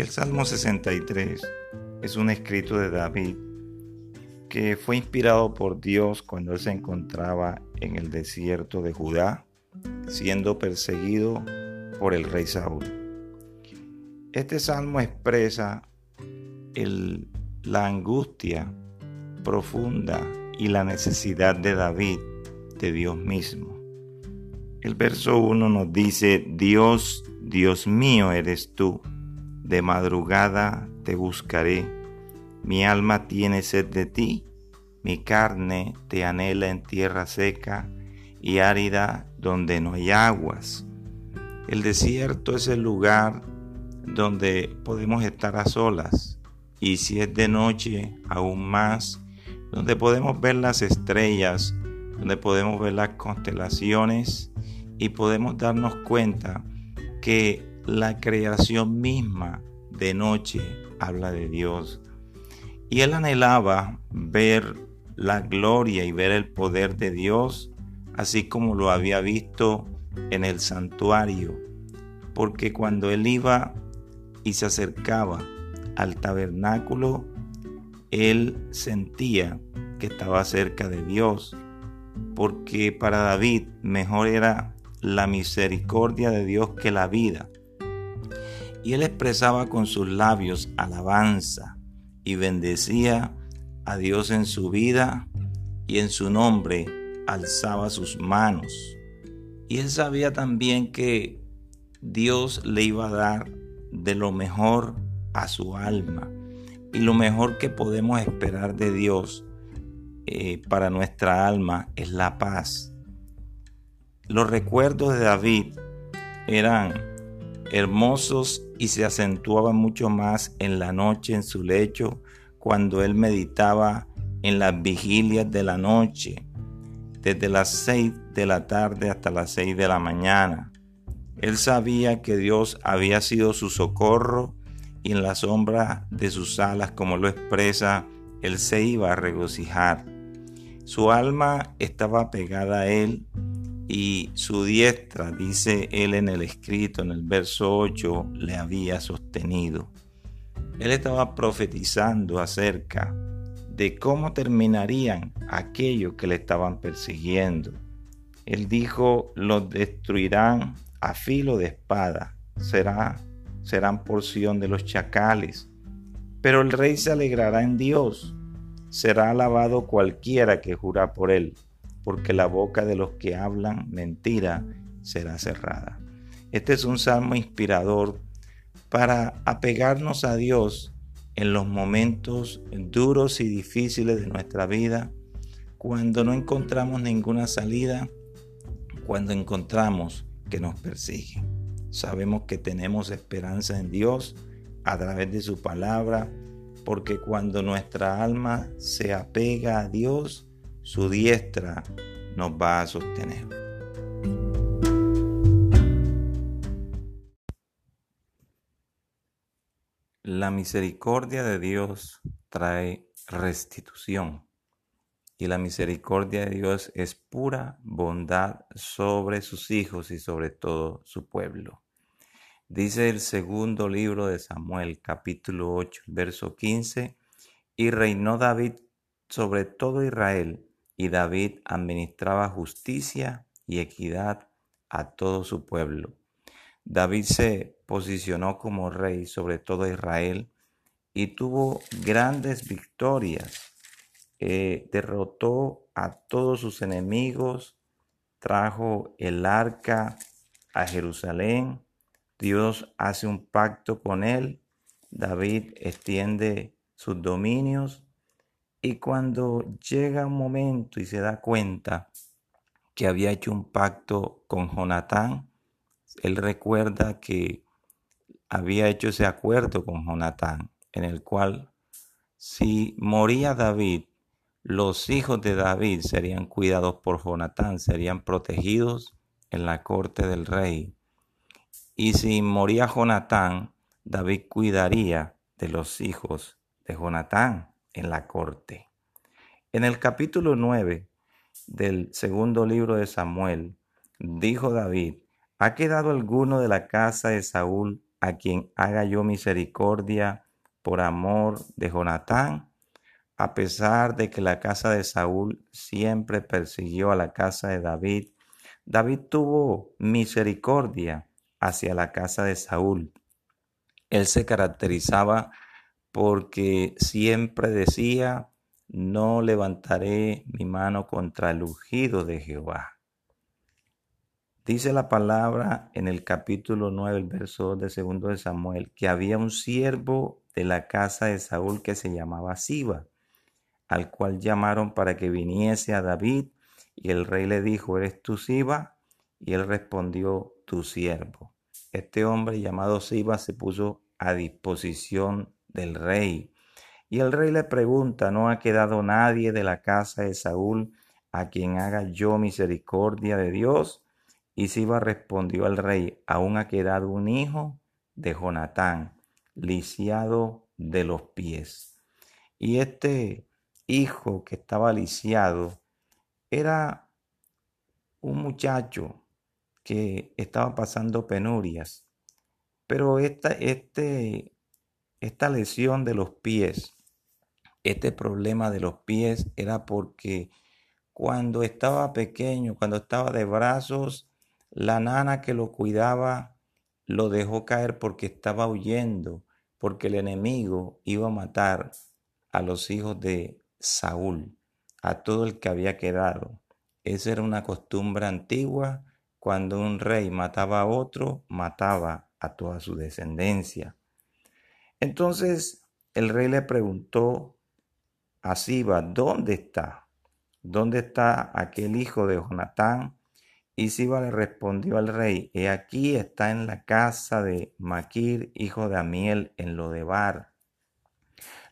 El Salmo 63 es un escrito de David que fue inspirado por Dios cuando él se encontraba en el desierto de Judá, siendo perseguido por el rey Saúl. Este salmo expresa la angustia profunda y la necesidad de David de Dios mismo. El verso 1 nos dice, Dios, Dios mío eres tú, de madrugada te buscaré mi alma tiene sed de ti, mi carne te anhela en tierra seca y árida donde no hay aguas. El desierto es el lugar donde podemos estar a solas y si es de noche aún más, donde podemos ver las estrellas, donde podemos ver las constelaciones y podemos darnos cuenta que la creación misma de noche habla de Dios y él anhelaba ver la gloria y ver el poder de Dios, así como lo había visto en el santuario, porque cuando él iba y se acercaba al tabernáculo, él sentía que estaba cerca de Dios, porque para David mejor era la misericordia de Dios que la vida. Y él expresaba con sus labios alabanza y bendecía a Dios en su vida y en su nombre alzaba sus manos. Y él sabía también que Dios le iba a dar de lo mejor a su alma. Y lo mejor que podemos esperar de Dios eh, para nuestra alma es la paz. Los recuerdos de David eran hermosos y se acentuaban mucho más en la noche en su lecho cuando él meditaba en las vigilias de la noche, desde las seis de la tarde hasta las seis de la mañana. Él sabía que Dios había sido su socorro y en la sombra de sus alas, como lo expresa, él se iba a regocijar. Su alma estaba pegada a él y su diestra, dice él en el escrito, en el verso 8, le había sostenido. Él estaba profetizando acerca de cómo terminarían aquellos que le estaban persiguiendo. Él dijo, los destruirán a filo de espada, será, serán porción de los chacales. Pero el rey se alegrará en Dios, será alabado cualquiera que jura por él porque la boca de los que hablan mentira será cerrada. Este es un salmo inspirador para apegarnos a Dios en los momentos duros y difíciles de nuestra vida, cuando no encontramos ninguna salida, cuando encontramos que nos persiguen. Sabemos que tenemos esperanza en Dios a través de su palabra, porque cuando nuestra alma se apega a Dios, su diestra nos va a sostener. La misericordia de Dios trae restitución y la misericordia de Dios es pura bondad sobre sus hijos y sobre todo su pueblo. Dice el segundo libro de Samuel, capítulo 8, verso 15, y reinó David sobre todo Israel y David administraba justicia y equidad a todo su pueblo. David se posicionó como rey sobre todo Israel y tuvo grandes victorias. Eh, derrotó a todos sus enemigos, trajo el arca a Jerusalén, Dios hace un pacto con él, David extiende sus dominios y cuando llega un momento y se da cuenta que había hecho un pacto con Jonatán, él recuerda que había hecho ese acuerdo con Jonatán, en el cual si moría David, los hijos de David serían cuidados por Jonatán, serían protegidos en la corte del rey. Y si moría Jonatán, David cuidaría de los hijos de Jonatán en la corte. En el capítulo 9 del segundo libro de Samuel, dijo David, ¿ha quedado alguno de la casa de Saúl a quien haga yo misericordia por amor de Jonatán, a pesar de que la casa de Saúl siempre persiguió a la casa de David, David tuvo misericordia hacia la casa de Saúl. Él se caracterizaba porque siempre decía, no levantaré mi mano contra el ungido de Jehová. Dice la palabra en el capítulo 9, el verso de segundo de Samuel, que había un siervo de la casa de Saúl que se llamaba Siba, al cual llamaron para que viniese a David, y el rey le dijo, ¿eres tú Siba? Y él respondió, tu siervo. Este hombre llamado Siba se puso a disposición del rey. Y el rey le pregunta, ¿no ha quedado nadie de la casa de Saúl a quien haga yo misericordia de Dios? Y Siba respondió al rey, aún ha quedado un hijo de Jonatán, lisiado de los pies. Y este hijo que estaba lisiado era un muchacho que estaba pasando penurias. Pero esta, este, esta lesión de los pies, este problema de los pies era porque cuando estaba pequeño, cuando estaba de brazos, la nana que lo cuidaba lo dejó caer porque estaba huyendo, porque el enemigo iba a matar a los hijos de Saúl, a todo el que había quedado. Esa era una costumbre antigua. Cuando un rey mataba a otro, mataba a toda su descendencia. Entonces el rey le preguntó a Siba, ¿dónde está? ¿Dónde está aquel hijo de Jonatán y Siba le respondió al rey, he aquí está en la casa de Maquir, hijo de Amiel, en Lodebar.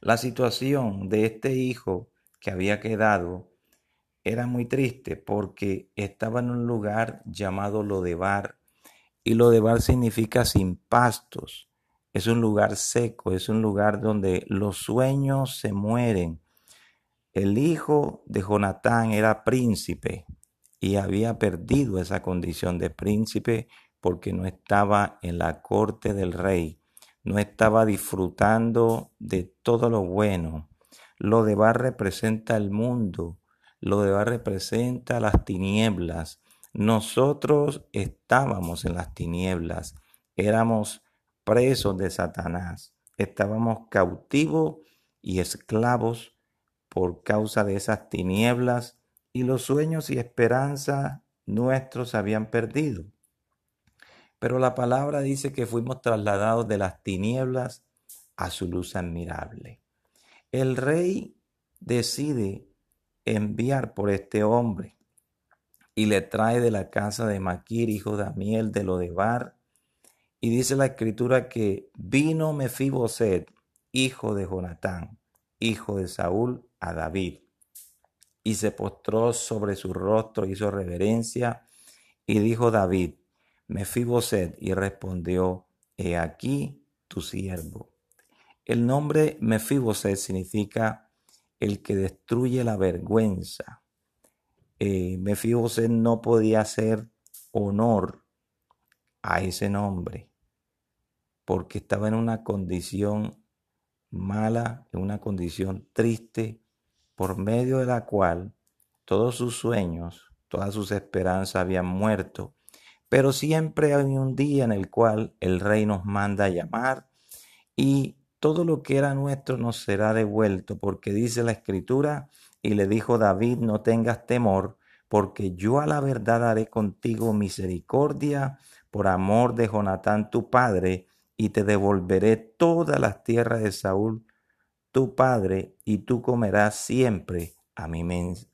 La situación de este hijo que había quedado era muy triste porque estaba en un lugar llamado Lodebar y Lodebar significa sin pastos. Es un lugar seco, es un lugar donde los sueños se mueren. El hijo de Jonatán era príncipe, y había perdido esa condición de príncipe porque no estaba en la corte del rey, no estaba disfrutando de todo lo bueno. Lo de Bar representa el mundo, lo de Bar representa las tinieblas. Nosotros estábamos en las tinieblas, éramos presos de Satanás, estábamos cautivos y esclavos por causa de esas tinieblas y los sueños y esperanza nuestros habían perdido. Pero la palabra dice que fuimos trasladados de las tinieblas a su luz admirable. El rey decide enviar por este hombre y le trae de la casa de Maquir, hijo de Amiel, de Lodebar, y dice la escritura que vino Mefiboset, hijo de Jonatán, hijo de Saúl, a David y se postró sobre su rostro, hizo reverencia, y dijo David, Mefiboset, y respondió, he aquí tu siervo. El nombre Mefiboset significa el que destruye la vergüenza. Eh, Mefiboset no podía hacer honor a ese nombre porque estaba en una condición mala, en una condición triste, por medio de la cual todos sus sueños, todas sus esperanzas habían muerto. Pero siempre hay un día en el cual el rey nos manda llamar y todo lo que era nuestro nos será devuelto, porque dice la escritura, y le dijo David, no tengas temor, porque yo a la verdad haré contigo misericordia por amor de Jonatán tu padre, y te devolveré todas las tierras de Saúl tu padre y tú comerás siempre a mi,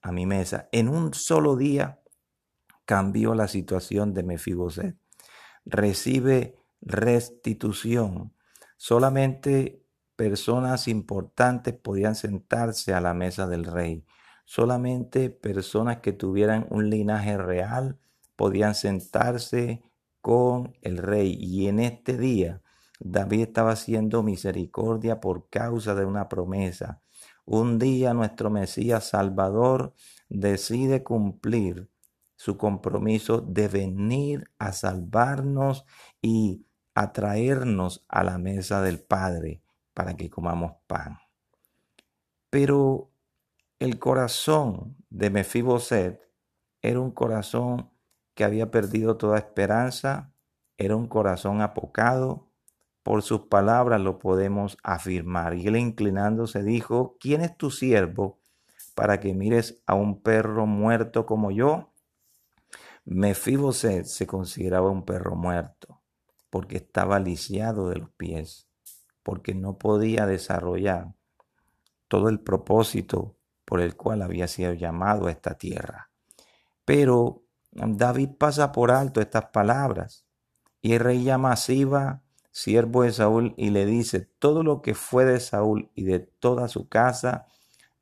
a mi mesa. En un solo día cambió la situación de Mefiboset. Recibe restitución. Solamente personas importantes podían sentarse a la mesa del rey. Solamente personas que tuvieran un linaje real podían sentarse con el rey. Y en este día David estaba haciendo misericordia por causa de una promesa. Un día nuestro Mesías Salvador decide cumplir su compromiso de venir a salvarnos y a traernos a la mesa del Padre para que comamos pan. Pero el corazón de Mefiboset era un corazón que había perdido toda esperanza, era un corazón apocado. Por sus palabras lo podemos afirmar. Y él inclinándose dijo, ¿quién es tu siervo para que mires a un perro muerto como yo? Mefiboset se consideraba un perro muerto porque estaba lisiado de los pies, porque no podía desarrollar todo el propósito por el cual había sido llamado a esta tierra. Pero David pasa por alto estas palabras y el rey llama a Siba, siervo de Saúl, y le dice, todo lo que fue de Saúl y de toda su casa,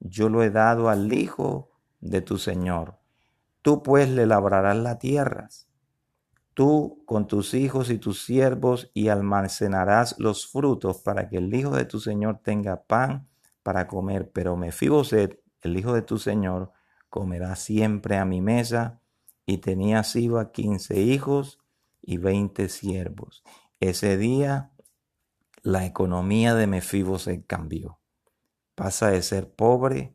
yo lo he dado al hijo de tu Señor. Tú pues le labrarás las tierras tú con tus hijos y tus siervos y almacenarás los frutos para que el hijo de tu señor tenga pan para comer. Pero Mefiboset, el hijo de tu señor, comerá siempre a mi mesa. Y tenía Siba quince hijos y veinte siervos. Ese día la economía de Mefiboset cambió. Pasa de ser pobre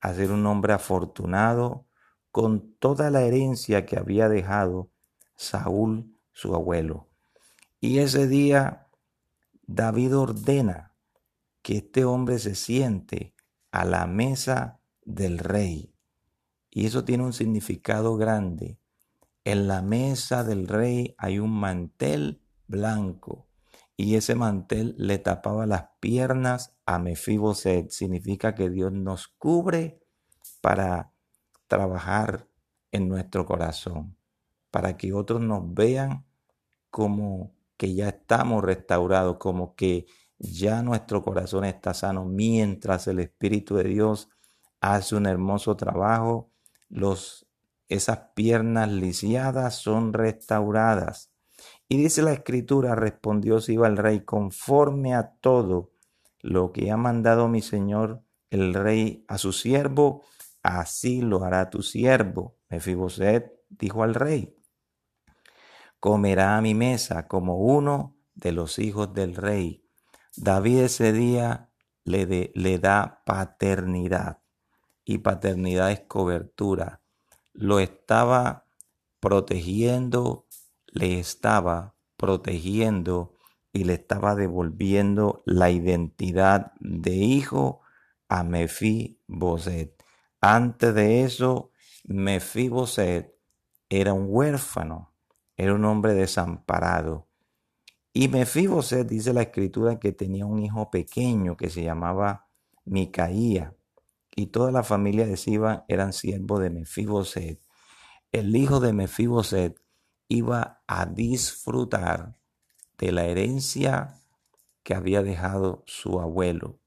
a ser un hombre afortunado con toda la herencia que había dejado Saúl, su abuelo. Y ese día David ordena que este hombre se siente a la mesa del rey. Y eso tiene un significado grande. En la mesa del rey hay un mantel blanco y ese mantel le tapaba las piernas a Mefiboset. Significa que Dios nos cubre para trabajar en nuestro corazón para que otros nos vean como que ya estamos restaurados, como que ya nuestro corazón está sano, mientras el Espíritu de Dios hace un hermoso trabajo, los, esas piernas lisiadas son restauradas. Y dice la escritura, respondió Siba el rey, conforme a todo lo que ha mandado mi Señor el rey a su siervo, así lo hará tu siervo. Mefiboset dijo al rey, comerá a mi mesa como uno de los hijos del rey. David ese día le, le da paternidad y paternidad es cobertura. Lo estaba protegiendo, le estaba protegiendo y le estaba devolviendo la identidad de hijo a Mefiboset. Antes de eso, Mefiboset era un huérfano era un hombre desamparado. Y Mefiboset dice la escritura que tenía un hijo pequeño que se llamaba Micaía. Y toda la familia de Siba eran siervos de Mefiboset. El hijo de Mefiboset iba a disfrutar de la herencia que había dejado su abuelo,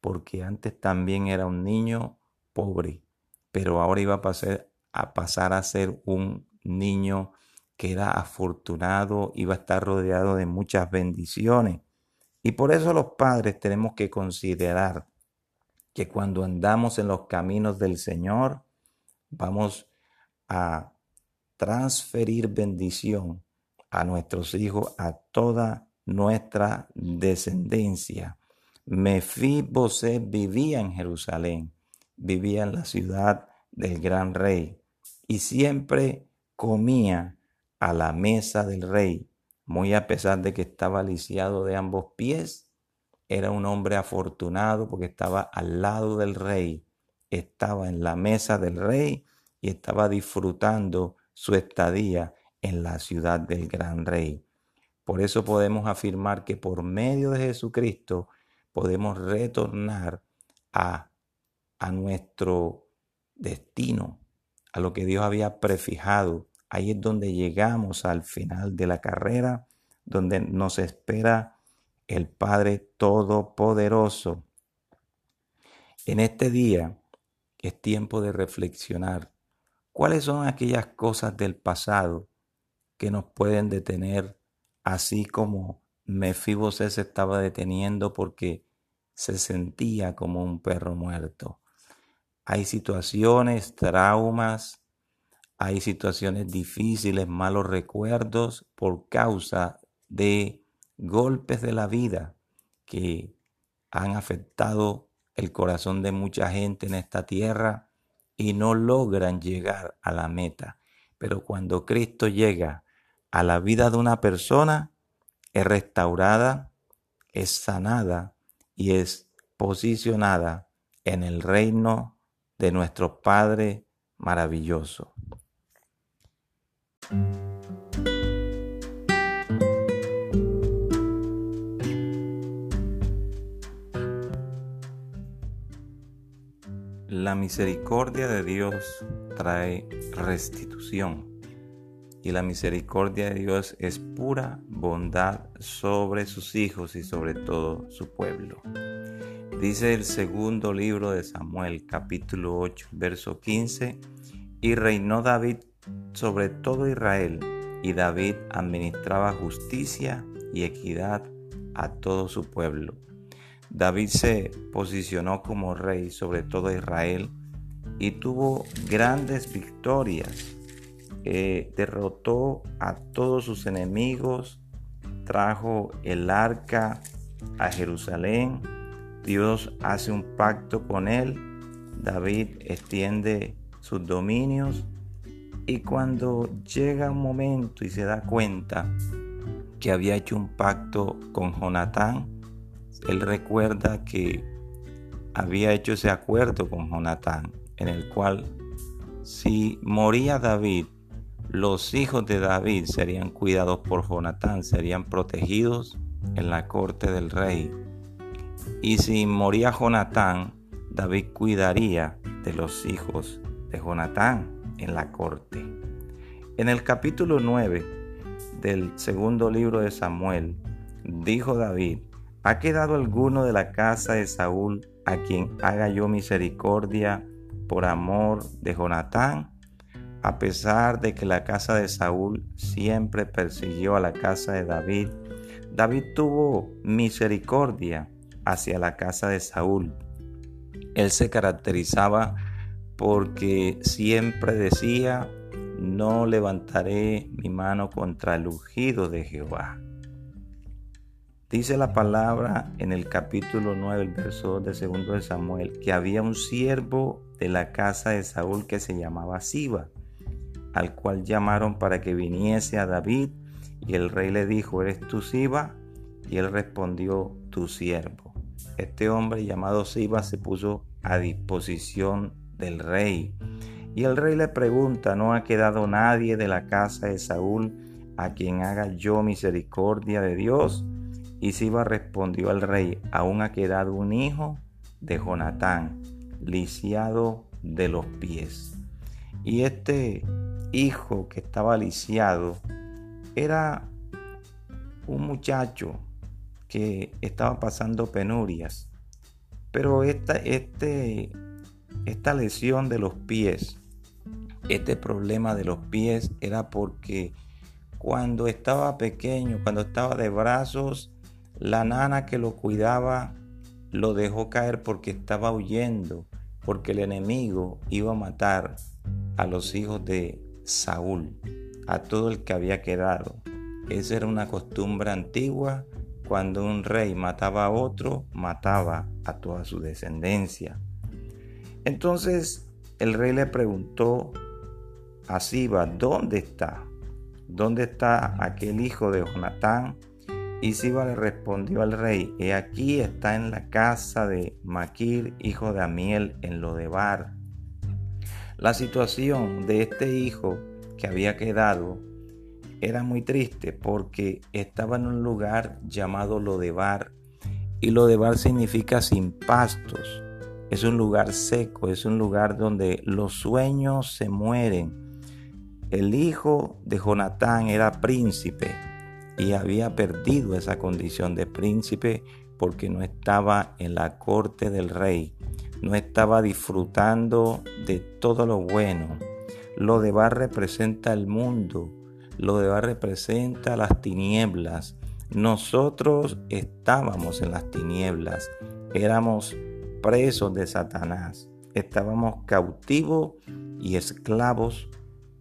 porque antes también era un niño pobre, pero ahora iba a pasar a, pasar a ser un niño que era afortunado, iba a estar rodeado de muchas bendiciones. Y por eso los padres tenemos que considerar que cuando andamos en los caminos del Señor, vamos a transferir bendición a nuestros hijos, a toda nuestra descendencia. Mefiboset vivía en Jerusalén, vivía en la ciudad del gran rey y siempre comía a la mesa del rey, muy a pesar de que estaba lisiado de ambos pies, era un hombre afortunado porque estaba al lado del rey, estaba en la mesa del rey y estaba disfrutando su estadía en la ciudad del gran rey. Por eso podemos afirmar que por medio de Jesucristo podemos retornar a, a nuestro destino, a lo que Dios había prefijado Ahí es donde llegamos al final de la carrera, donde nos espera el Padre Todopoderoso. En este día es tiempo de reflexionar cuáles son aquellas cosas del pasado que nos pueden detener, así como Mefibosé se estaba deteniendo porque se sentía como un perro muerto. Hay situaciones, traumas, hay situaciones difíciles, malos recuerdos por causa de golpes de la vida que han afectado el corazón de mucha gente en esta tierra y no logran llegar a la meta. Pero cuando Cristo llega a la vida de una persona, es restaurada, es sanada y es posicionada en el reino de nuestro Padre maravilloso. La misericordia de Dios trae restitución y la misericordia de Dios es pura bondad sobre sus hijos y sobre todo su pueblo. Dice el segundo libro de Samuel capítulo 8 verso 15 y reinó David sobre todo Israel y David administraba justicia y equidad a todo su pueblo David se posicionó como rey sobre todo Israel y tuvo grandes victorias. Eh, derrotó a todos sus enemigos, trajo el arca a Jerusalén, Dios hace un pacto con él, David extiende sus dominios y cuando llega un momento y se da cuenta que había hecho un pacto con Jonatán, él recuerda que había hecho ese acuerdo con Jonatán, en el cual si moría David, los hijos de David serían cuidados por Jonatán, serían protegidos en la corte del rey. Y si moría Jonatán, David cuidaría de los hijos de Jonatán en la corte. En el capítulo 9 del segundo libro de Samuel, dijo David, ¿Ha quedado alguno de la casa de Saúl a quien haga yo misericordia por amor de Jonatán? A pesar de que la casa de Saúl siempre persiguió a la casa de David, David tuvo misericordia hacia la casa de Saúl. Él se caracterizaba porque siempre decía, no levantaré mi mano contra el ungido de Jehová. Dice la palabra en el capítulo 9, el verso 2 de segundo de Samuel, que había un siervo de la casa de Saúl que se llamaba Siba, al cual llamaron para que viniese a David, y el rey le dijo, ¿eres tú Siba? Y él respondió, tu siervo. Este hombre llamado Siba se puso a disposición del rey. Y el rey le pregunta, ¿no ha quedado nadie de la casa de Saúl a quien haga yo misericordia de Dios? Y Siba respondió al rey, aún ha quedado un hijo de Jonatán, lisiado de los pies. Y este hijo que estaba lisiado era un muchacho que estaba pasando penurias. Pero esta, este, esta lesión de los pies, este problema de los pies era porque cuando estaba pequeño, cuando estaba de brazos, la nana que lo cuidaba lo dejó caer porque estaba huyendo, porque el enemigo iba a matar a los hijos de Saúl, a todo el que había quedado. Esa era una costumbre antigua. Cuando un rey mataba a otro, mataba a toda su descendencia. Entonces el rey le preguntó a Siba, ¿dónde está? ¿Dónde está aquel hijo de Jonatán? Y Siba le respondió al rey, he aquí está en la casa de Maquir, hijo de Amiel, en Lodebar. La situación de este hijo que había quedado era muy triste porque estaba en un lugar llamado Lodebar y Lodebar significa sin pastos. Es un lugar seco, es un lugar donde los sueños se mueren. El hijo de Jonatán era príncipe y había perdido esa condición de príncipe porque no estaba en la corte del rey, no estaba disfrutando de todo lo bueno. Lo de Bar representa el mundo, lo de Bar representa las tinieblas. Nosotros estábamos en las tinieblas, éramos presos de Satanás, estábamos cautivos y esclavos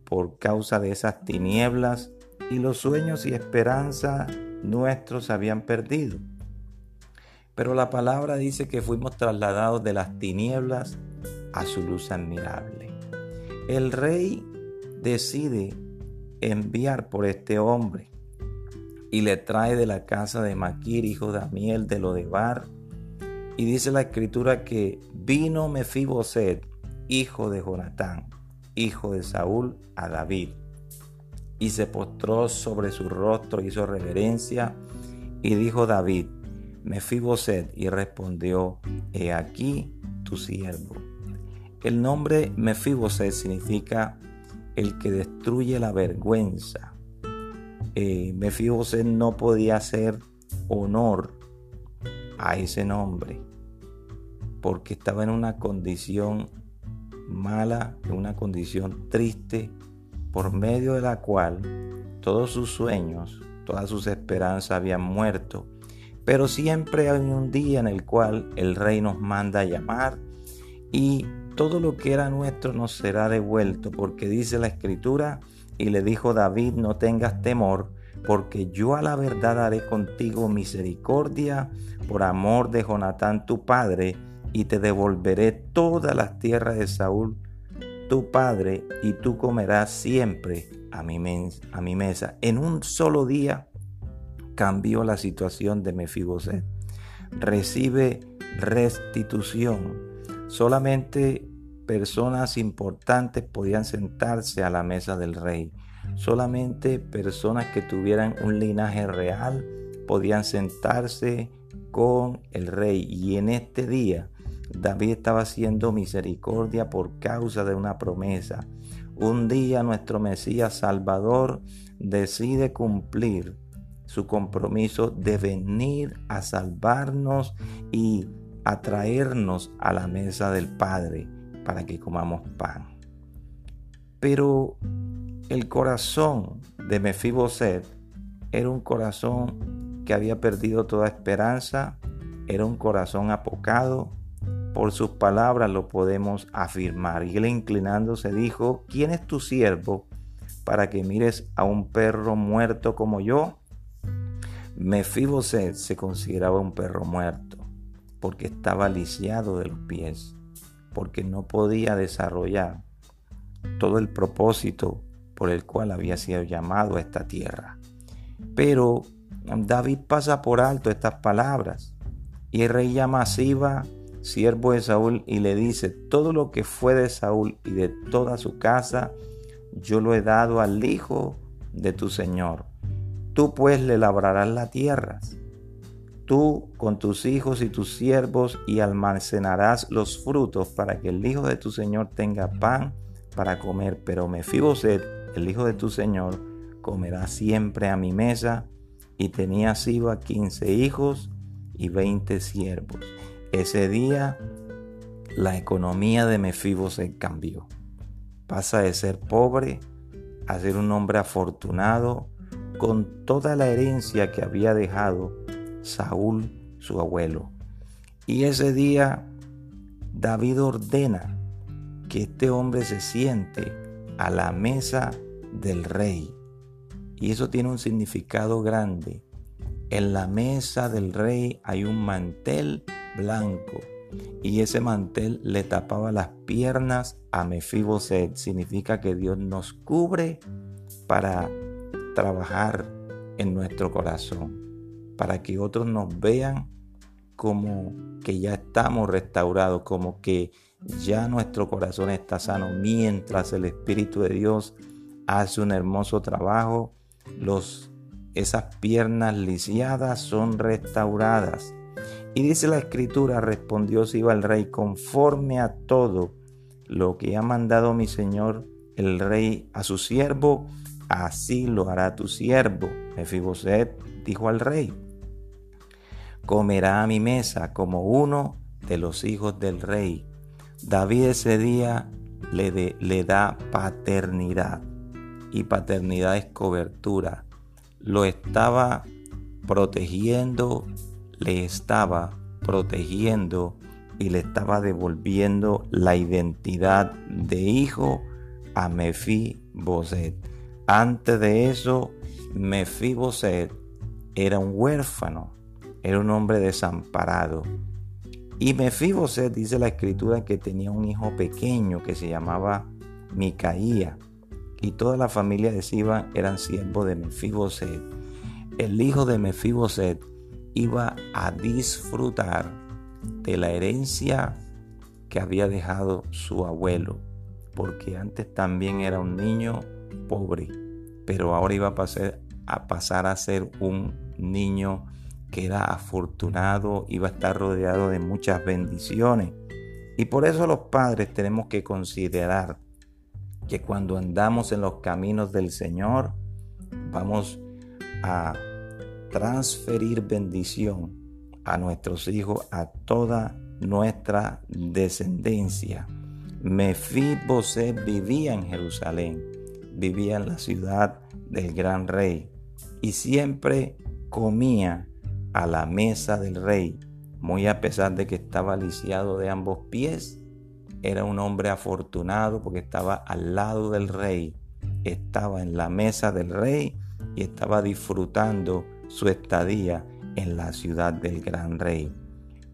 por causa de esas tinieblas y los sueños y esperanza nuestros habían perdido. Pero la palabra dice que fuimos trasladados de las tinieblas a su luz admirable. El rey decide enviar por este hombre y le trae de la casa de Maquir, hijo de Amiel, de Lodebar. Y dice la escritura que vino Mefiboset, hijo de Jonatán, hijo de Saúl, a David. Y se postró sobre su rostro, hizo reverencia, y dijo David, Mefiboset, y respondió, He aquí tu siervo. El nombre Mefiboset significa el que destruye la vergüenza. Eh, Mefiboset no podía hacer honor a ese nombre porque estaba en una condición mala, en una condición triste, por medio de la cual todos sus sueños, todas sus esperanzas habían muerto. Pero siempre hay un día en el cual el rey nos manda llamar y todo lo que era nuestro nos será devuelto, porque dice la escritura, y le dijo David, no tengas temor, porque yo a la verdad haré contigo misericordia por amor de Jonatán tu padre, y te devolveré todas las tierras de Saúl tu padre, y tú comerás siempre a mi, mesa. En un solo día cambió la situación de Mefiboset. Recibe restitución. Solamente personas importantes podían sentarse a la mesa del rey. Solamente personas que tuvieran un linaje real podían sentarse con el rey. Y en este día David estaba haciendo misericordia por causa de una promesa. Un día nuestro Mesías Salvador decide cumplir su compromiso de venir a salvarnos y atraernos a la mesa del Padre para que comamos pan. Pero el corazón de Mefiboset era un corazón que había perdido toda esperanza, era un corazón apocado, por sus palabras lo podemos afirmar. Y él inclinándose dijo, ¿quién es tu siervo para que mires a un perro muerto como yo? Mefiboset se consideraba un perro muerto porque estaba lisiado de los pies, porque no podía desarrollar todo el propósito por el cual había sido llamado a esta tierra. Pero David pasa por alto estas palabras y el rey llama a siervo de Saúl, y le dice, todo lo que fue de Saúl y de toda su casa, yo lo he dado al hijo de tu Señor. Tú pues le labrarás la tierra, tú con tus hijos y tus siervos, y almacenarás los frutos para que el hijo de tu Señor tenga pan para comer. Pero Mefiboset, el hijo de tu Señor, comerá siempre a mi mesa. Y tenía Siba quince hijos y veinte siervos. Ese día la economía de Mefibosé cambió. Pasa de ser pobre a ser un hombre afortunado con toda la herencia que había dejado Saúl, su abuelo. Y ese día David ordena que este hombre se siente a la mesa del rey. Y eso tiene un significado grande. En la mesa del rey hay un mantel blanco. Y ese mantel le tapaba las piernas a Mefiboset. Significa que Dios nos cubre para trabajar en nuestro corazón, para que otros nos vean como que ya estamos restaurados, como que ya nuestro corazón está sano, mientras el Espíritu de Dios hace un hermoso trabajo, los, esas piernas lisiadas son restauradas y dice la escritura, respondió Siba el rey, conforme a todo lo que ha mandado mi señor el rey a su siervo, así lo hará tu siervo. Mefiboset dijo al rey, comerá a mi mesa como uno de los hijos del rey. David ese día le, le da paternidad y paternidad es cobertura. Lo estaba protegiendo le estaba protegiendo y le estaba devolviendo la identidad de hijo a Mefiboset. Antes de eso, Mefiboset era un huérfano, era un hombre desamparado. Y Mefiboset dice la escritura que tenía un hijo pequeño que se llamaba Micaía. Y toda la familia de Siba eran siervos de Mefiboset. El hijo de Mefiboset iba a disfrutar de la herencia que había dejado su abuelo, porque antes también era un niño pobre, pero ahora iba a pasar a, pasar a ser un niño que era afortunado, iba a estar rodeado de muchas bendiciones. Y por eso los padres tenemos que considerar que cuando andamos en los caminos del Señor, vamos a transferir bendición a nuestros hijos, a toda nuestra descendencia. Mefiboset vivía en Jerusalén, vivía en la ciudad del gran rey y siempre comía a la mesa del rey, muy a pesar de que estaba lisiado de ambos pies. Era un hombre afortunado porque estaba al lado del rey, estaba en la mesa del rey y estaba disfrutando su estadía en la ciudad del gran rey.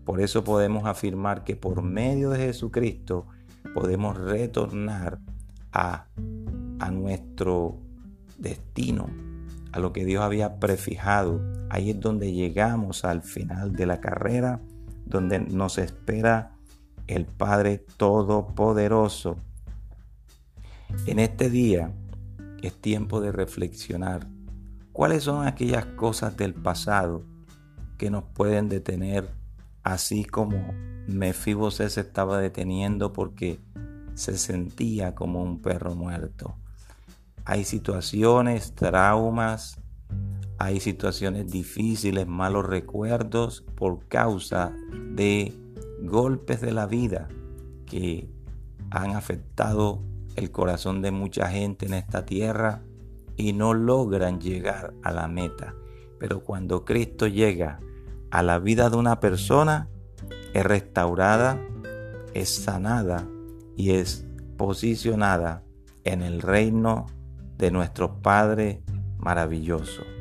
Por eso podemos afirmar que por medio de Jesucristo podemos retornar a, a nuestro destino, a lo que Dios había prefijado. Ahí es donde llegamos al final de la carrera, donde nos espera el Padre Todopoderoso. En este día es tiempo de reflexionar cuáles son aquellas cosas del pasado que nos pueden detener, así como Mefibosé se estaba deteniendo porque se sentía como un perro muerto. Hay situaciones, traumas, hay situaciones difíciles, malos recuerdos por causa de golpes de la vida que han afectado el corazón de mucha gente en esta tierra y no logran llegar a la meta. Pero cuando Cristo llega a la vida de una persona, es restaurada, es sanada y es posicionada en el reino de nuestro Padre maravilloso.